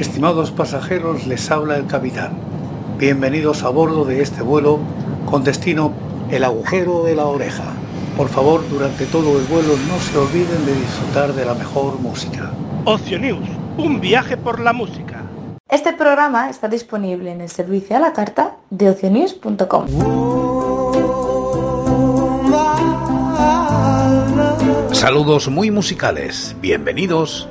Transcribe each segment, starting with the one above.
Estimados pasajeros, les habla el capitán. Bienvenidos a bordo de este vuelo con destino el agujero de la oreja. Por favor, durante todo el vuelo no se olviden de disfrutar de la mejor música. Ocio News, un viaje por la música. Este programa está disponible en el servicio a la carta de ocionews.com. Saludos muy musicales, bienvenidos.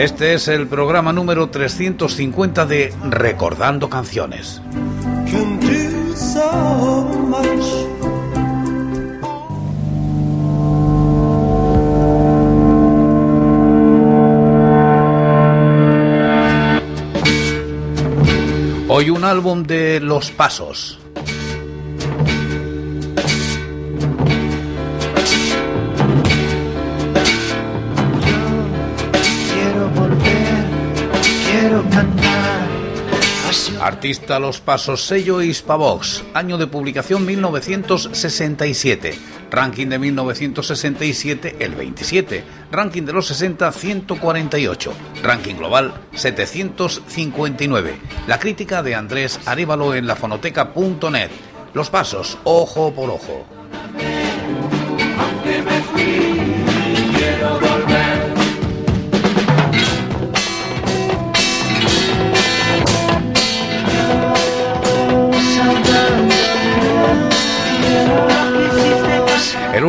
Este es el programa número 350 de Recordando Canciones. Hoy un álbum de Los Pasos. Artista Los Pasos, sello Hispavox, año de publicación 1967, ranking de 1967 el 27, ranking de los 60 148, ranking global 759. La crítica de Andrés Arévalo en lafonoteca.net. Los Pasos, ojo por ojo.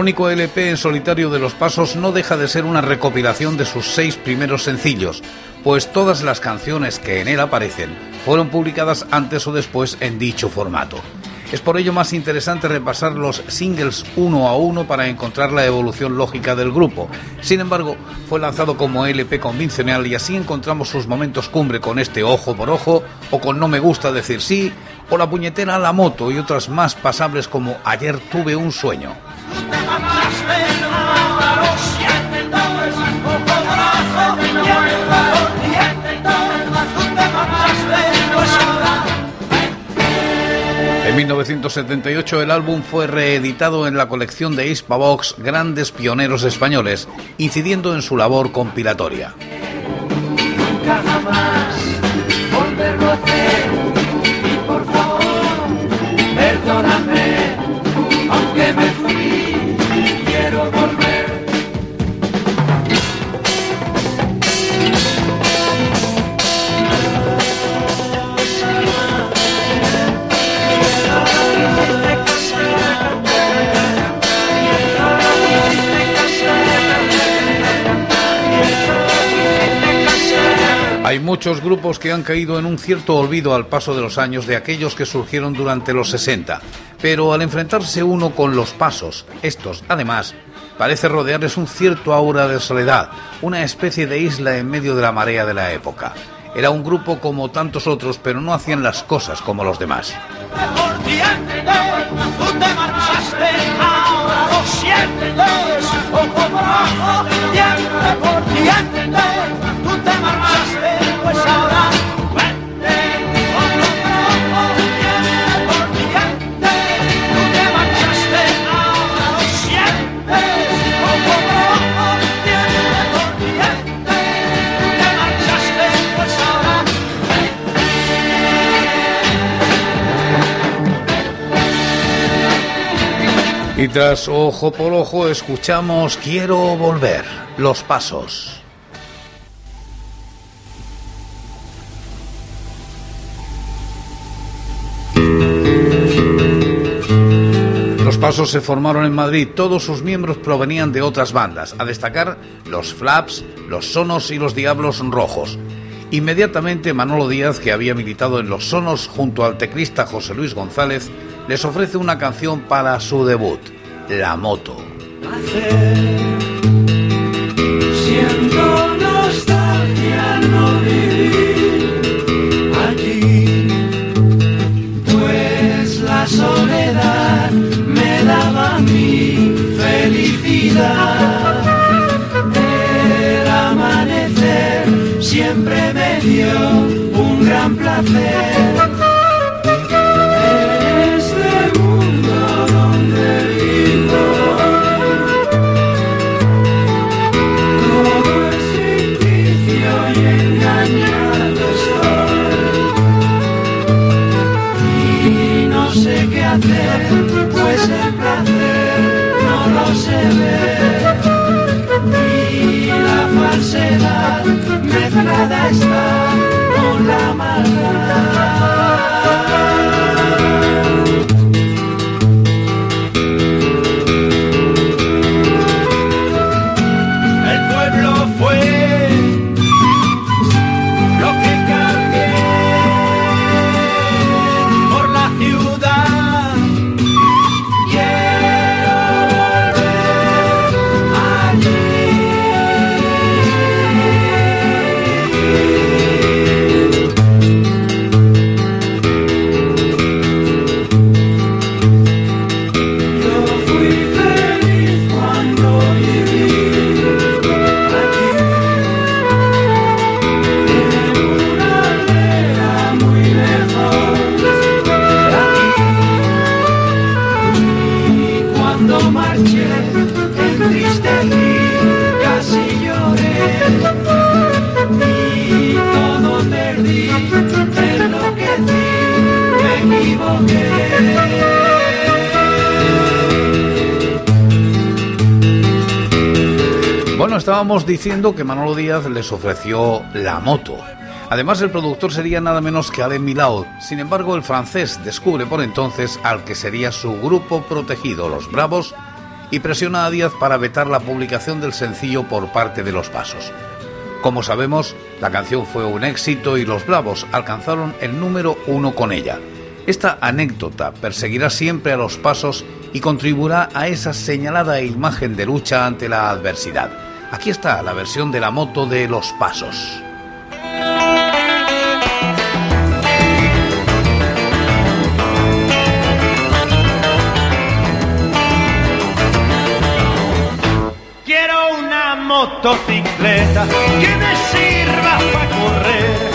Único LP en solitario de Los Pasos no deja de ser una recopilación de sus seis primeros sencillos, pues todas las canciones que en él aparecen fueron publicadas antes o después en dicho formato. Es por ello más interesante repasar los singles uno a uno para encontrar la evolución lógica del grupo. Sin embargo, fue lanzado como LP convencional y así encontramos sus momentos cumbre con este ojo por ojo o con no me gusta decir sí o la puñetera la moto y otras más pasables como ayer tuve un sueño. En 1978 el álbum fue reeditado en la colección de Hispavox Grandes Pioneros Españoles, incidiendo en su labor compilatoria. Muchos grupos que han caído en un cierto olvido al paso de los años de aquellos que surgieron durante los 60, pero al enfrentarse uno con los pasos, estos, además, parece rodearles un cierto aura de soledad, una especie de isla en medio de la marea de la época. Era un grupo como tantos otros, pero no hacían las cosas como los demás. Tras ojo por ojo escuchamos Quiero volver, los pasos. Los pasos se formaron en Madrid, todos sus miembros provenían de otras bandas, a destacar los Flaps, los Sonos y los Diablos Rojos. Inmediatamente Manolo Díaz, que había militado en los Sonos junto al teclista José Luis González, les ofrece una canción para su debut, La Moto. Siento nostalgia no diciendo que Manolo Díaz les ofreció la moto. Además, el productor sería nada menos que Alain Milao. Sin embargo, el francés descubre por entonces al que sería su grupo protegido, los Bravos, y presiona a Díaz para vetar la publicación del sencillo por parte de los Pasos. Como sabemos, la canción fue un éxito y los Bravos alcanzaron el número uno con ella. Esta anécdota perseguirá siempre a los Pasos y contribuirá a esa señalada imagen de lucha ante la adversidad. Aquí está la versión de la moto de Los Pasos. Quiero una motocicleta que me sirva para correr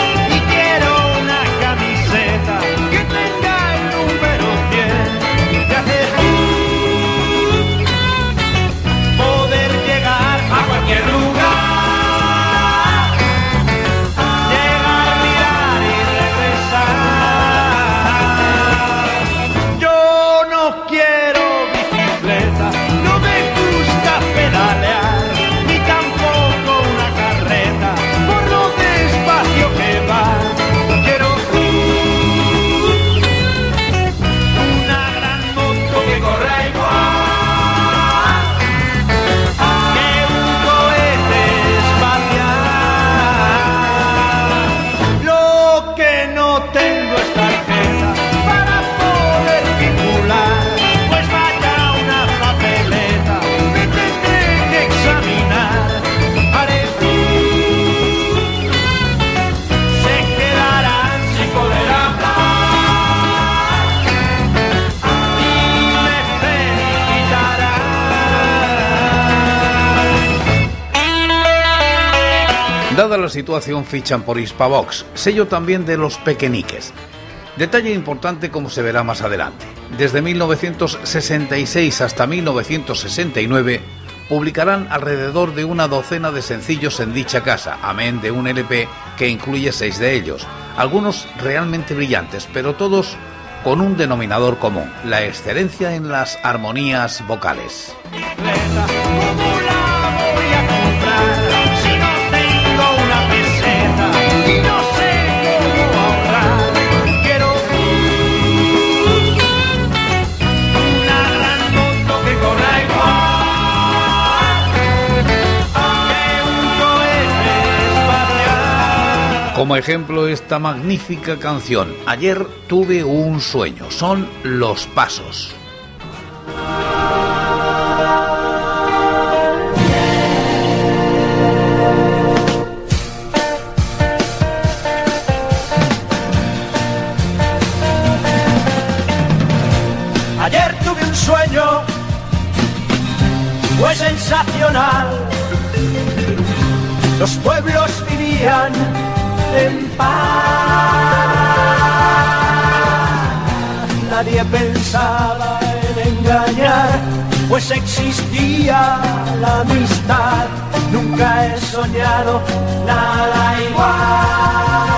situación, fichan por Hispavox, sello también de los pequeñiques. Detalle importante como se verá más adelante. Desde 1966 hasta 1969 publicarán alrededor de una docena de sencillos en dicha casa, amén de un LP que incluye seis de ellos, algunos realmente brillantes, pero todos con un denominador común, la excelencia en las armonías vocales. Como ejemplo esta magnífica canción, Ayer tuve un sueño, son Los Pasos. Ayer tuve un sueño, fue sensacional. Los pueblos vivían en paz. Nadie pensaba en engañar, pues existía la amistad. Nunca he soñado nada igual.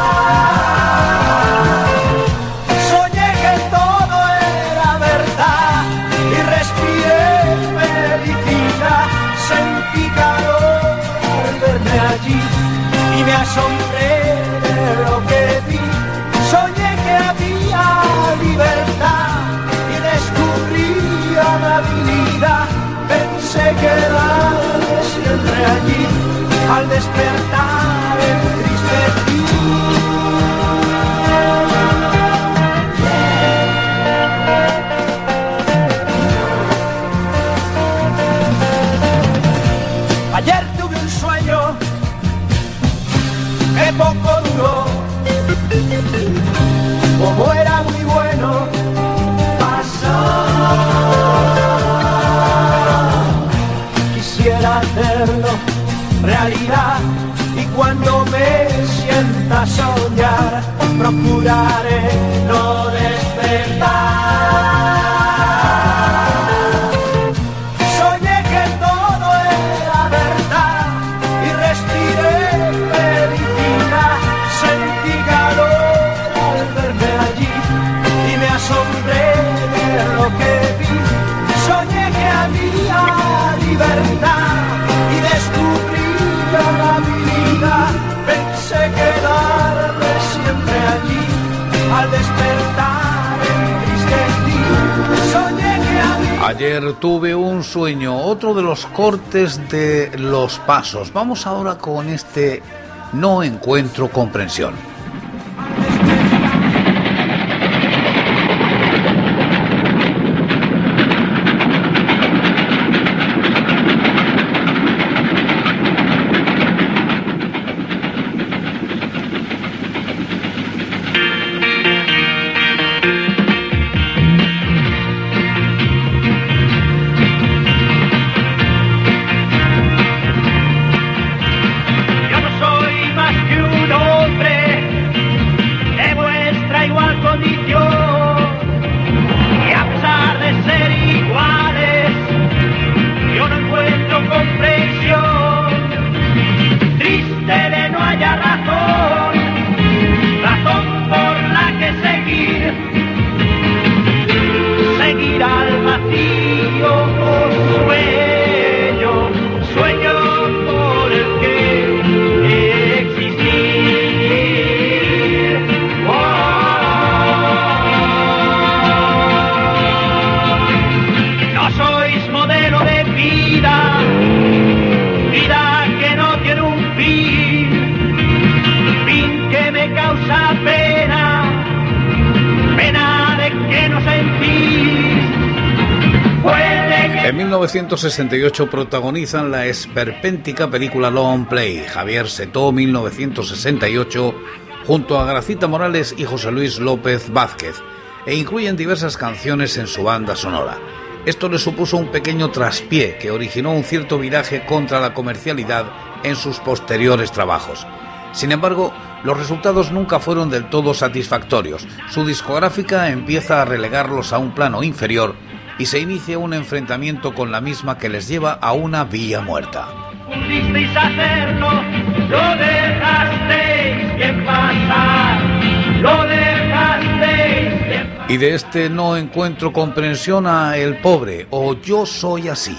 Despertar Ayer tuve un sueño, otro de los cortes de los pasos. Vamos ahora con este no encuentro comprensión. En 1968 protagonizan la esperpéntica película Long Play, Javier Setó 1968, junto a Gracita Morales y José Luis López Vázquez, e incluyen diversas canciones en su banda sonora. Esto le supuso un pequeño traspié que originó un cierto viraje contra la comercialidad en sus posteriores trabajos. Sin embargo, los resultados nunca fueron del todo satisfactorios. Su discográfica empieza a relegarlos a un plano inferior y se inicia un enfrentamiento con la misma que les lleva a una vía muerta. Y de este no encuentro comprensión a el pobre o yo soy así.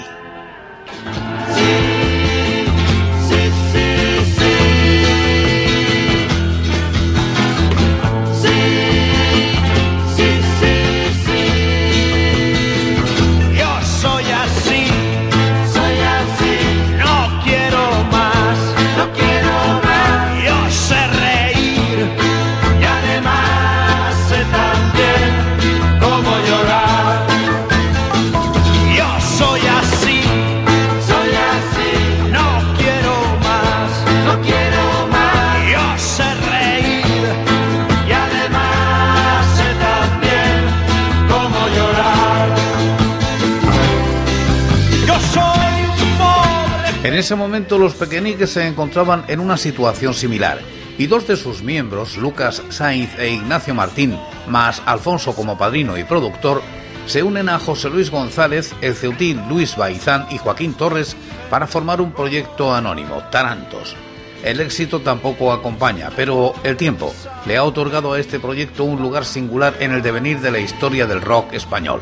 Ese momento los pequeñiques se encontraban en una situación similar y dos de sus miembros, Lucas Sainz e Ignacio Martín, más Alfonso como padrino y productor, se unen a José Luis González, el ceutín Luis Baizán y Joaquín Torres para formar un proyecto anónimo, Tarantos. El éxito tampoco acompaña, pero el tiempo le ha otorgado a este proyecto un lugar singular en el devenir de la historia del rock español.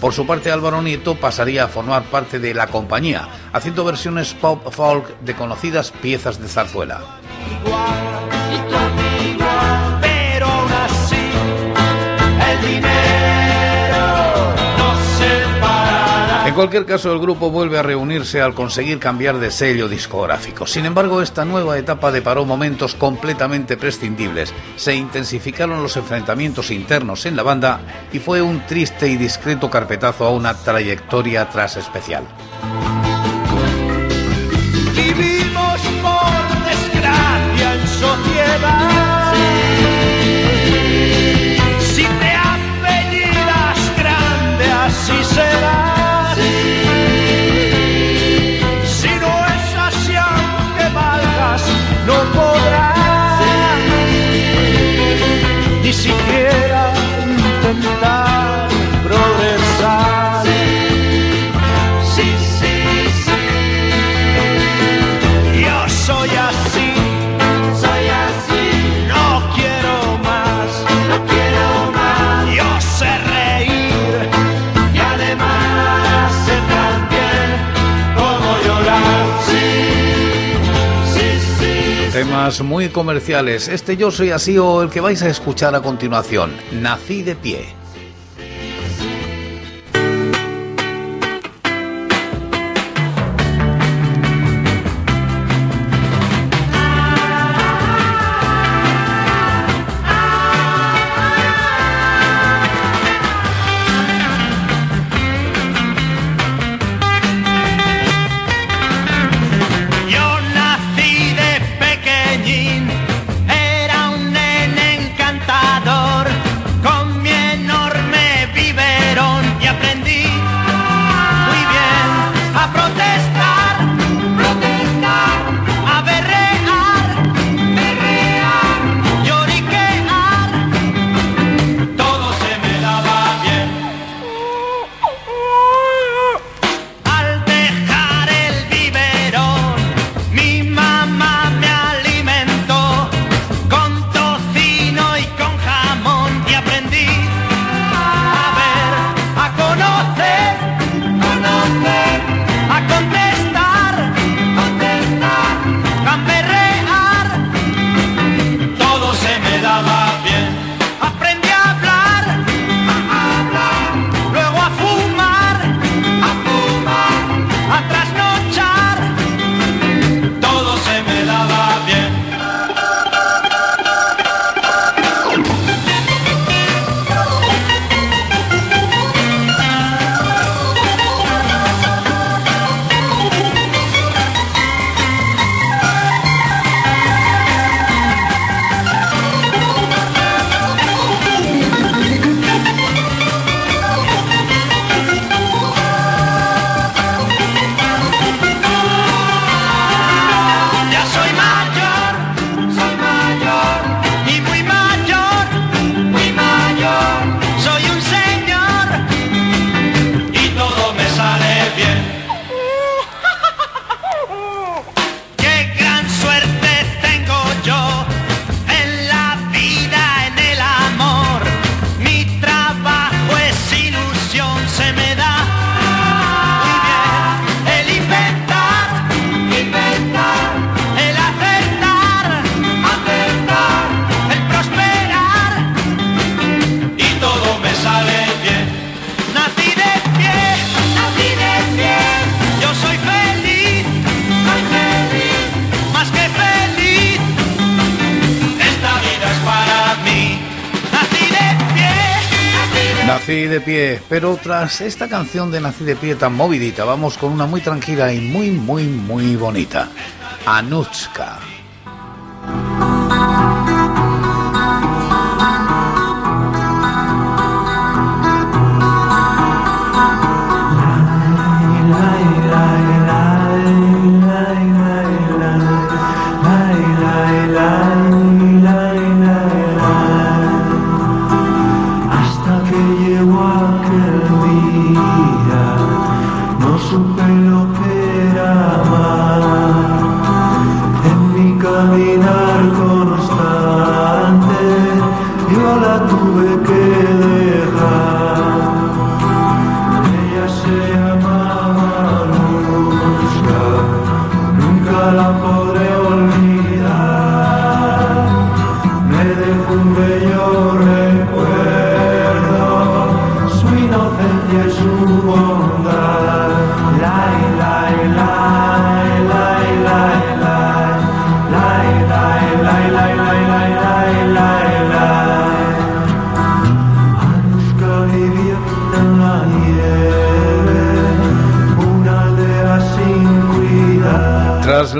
Por su parte, Álvaro Nieto pasaría a formar parte de la compañía, haciendo versiones pop folk de conocidas piezas de zarzuela. En cualquier caso, el grupo vuelve a reunirse al conseguir cambiar de sello discográfico. Sin embargo, esta nueva etapa deparó momentos completamente prescindibles. Se intensificaron los enfrentamientos internos en la banda y fue un triste y discreto carpetazo a una trayectoria tras especial. Temas muy comerciales. Este Yo Soy Así o el que vais a escuchar a continuación. Nací de pie. Pero tras esta canción de Nací de pie tan movidita, vamos con una muy tranquila y muy, muy, muy bonita. Anushka.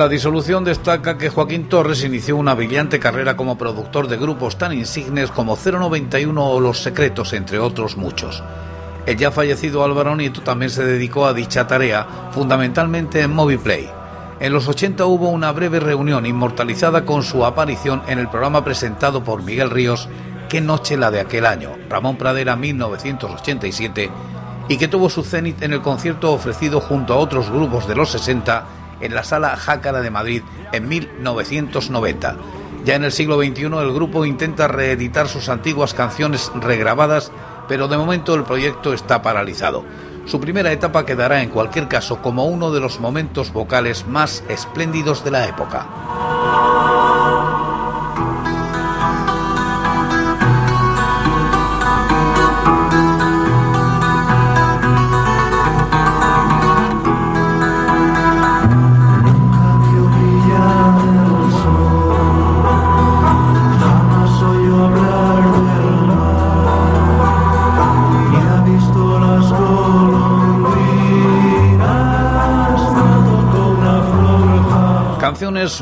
La disolución destaca que Joaquín Torres inició una brillante carrera como productor de grupos tan insignes como 091 o Los Secretos, entre otros muchos. El ya fallecido Álvaro Nieto también se dedicó a dicha tarea, fundamentalmente en Moviplay. En los 80 hubo una breve reunión inmortalizada con su aparición en el programa presentado por Miguel Ríos, Qué noche la de aquel año, Ramón Pradera 1987, y que tuvo su cenit en el concierto ofrecido junto a otros grupos de los 60 en la Sala Jácara de Madrid en 1990. Ya en el siglo XXI el grupo intenta reeditar sus antiguas canciones regrabadas, pero de momento el proyecto está paralizado. Su primera etapa quedará en cualquier caso como uno de los momentos vocales más espléndidos de la época.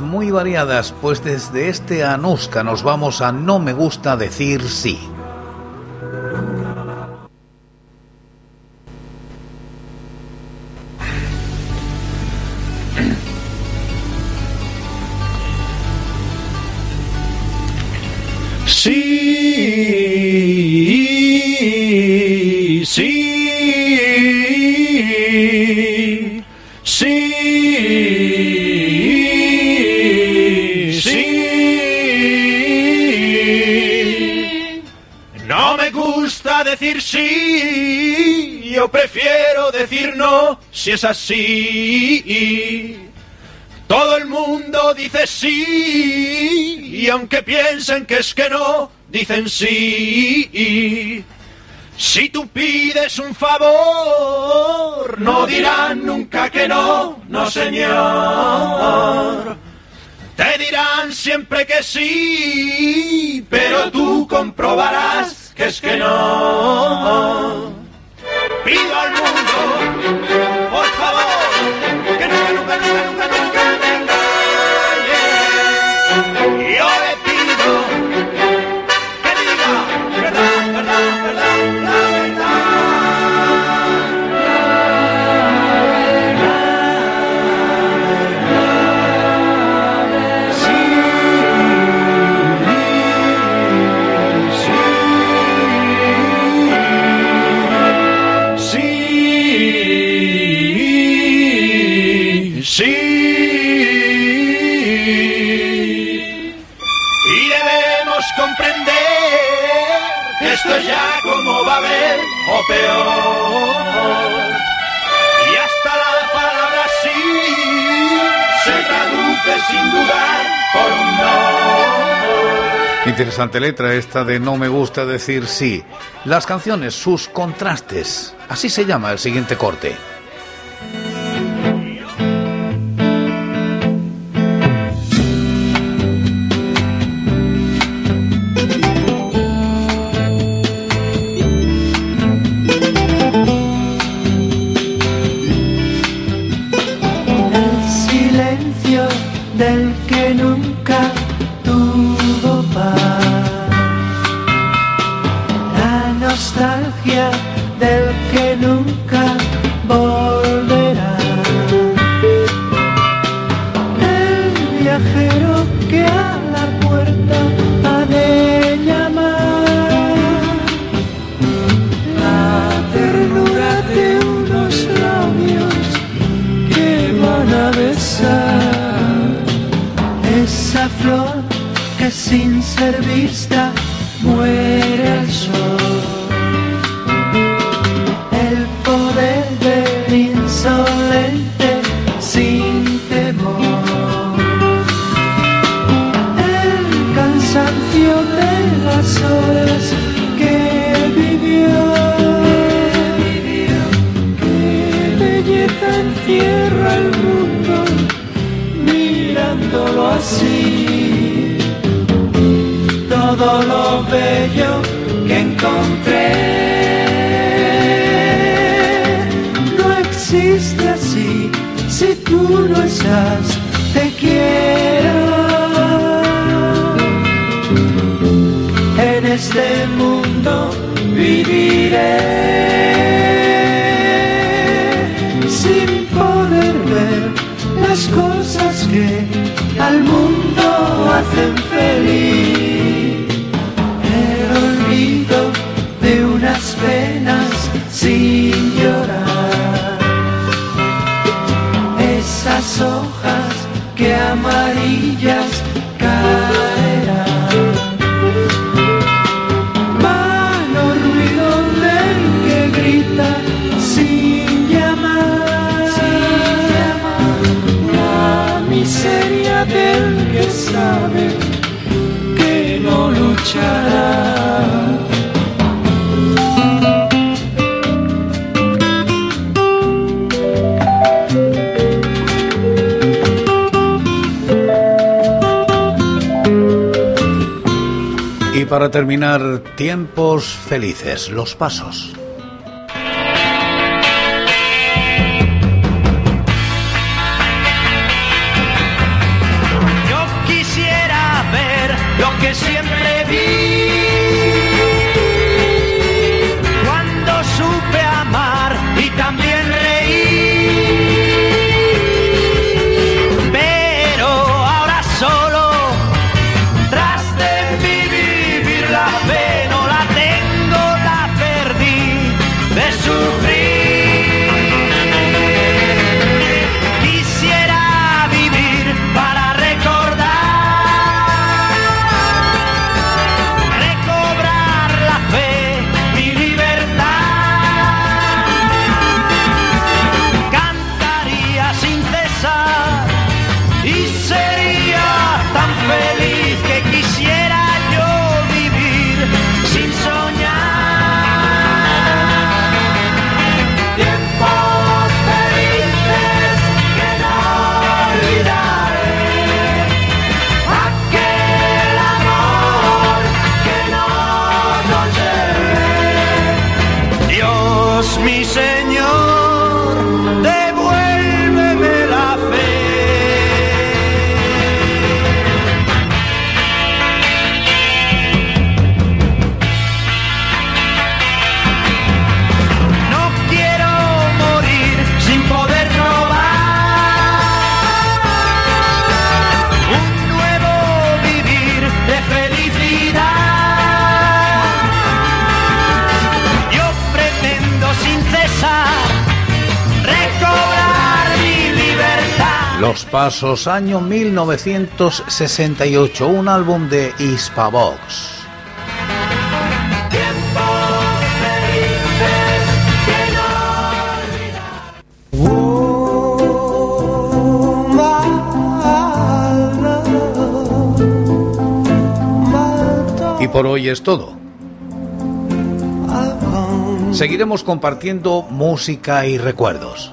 Muy variadas, pues desde este Anuska nos vamos a No me gusta decir. Sí, decir sí, yo prefiero decir no si es así. Todo el mundo dice sí, y aunque piensen que es que no, dicen sí. Si tú pides un favor, no dirán nunca que no, no señor. Te dirán siempre que sí, pero tú comprobarás es que no. Pido al mundo, Interesante letra esta de No me gusta decir sí. Las canciones, sus contrastes. Así se llama el siguiente corte. El silencio del que nunca La nostalgia del que nunca volverá. El viajero que a la puerta ha de llamar. La ternura de unos labios que van a besar esa flor que sin reservista muere el sol. El poder del insolente sin temor. El cansancio de las horas que vivió. Qué belleza encierra el mundo mirándolo así la bello que encontré. No existe así si tú no estás, te quiero. En este mundo viviré sin poder ver las cosas que al mundo hacen feliz. Del que sabe que no luchará. Y para terminar, tiempos felices, los pasos. Los Pasos, año 1968, un álbum de Hispavox. Y por hoy es todo. Seguiremos compartiendo música y recuerdos.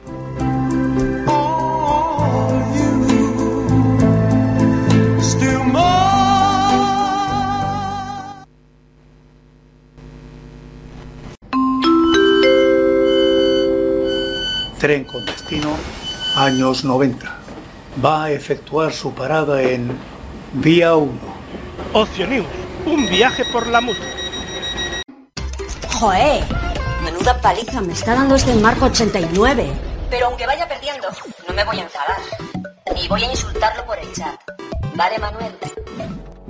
Tren con destino años 90. Va a efectuar su parada en Vía 1. Ocio News, un viaje por la música. ¡Joé! Menuda paliza me está dando este marco 89. Pero aunque vaya perdiendo, no me voy a enfadar. Ni voy a insultarlo por el chat. ¿Vale, Manuel?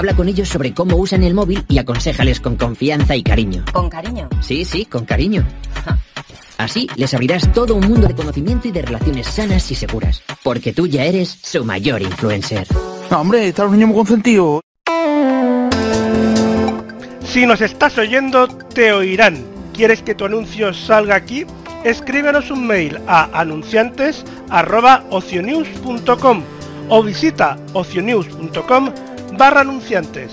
Habla con ellos sobre cómo usan el móvil y aconséjales con confianza y cariño. Con cariño. Sí, sí, con cariño. Así les abrirás todo un mundo de conocimiento y de relaciones sanas y seguras. Porque tú ya eres su mayor influencer. No, hombre, están los niños muy consentidos. Si nos estás oyendo, te oirán. ¿Quieres que tu anuncio salga aquí? Escríbenos un mail a anunciantes.ocionews.com o visita ocionews.com barra anunciantes.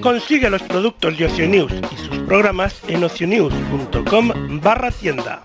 Consigue los productos de Ocionews y sus programas en ocionews.com barra tienda.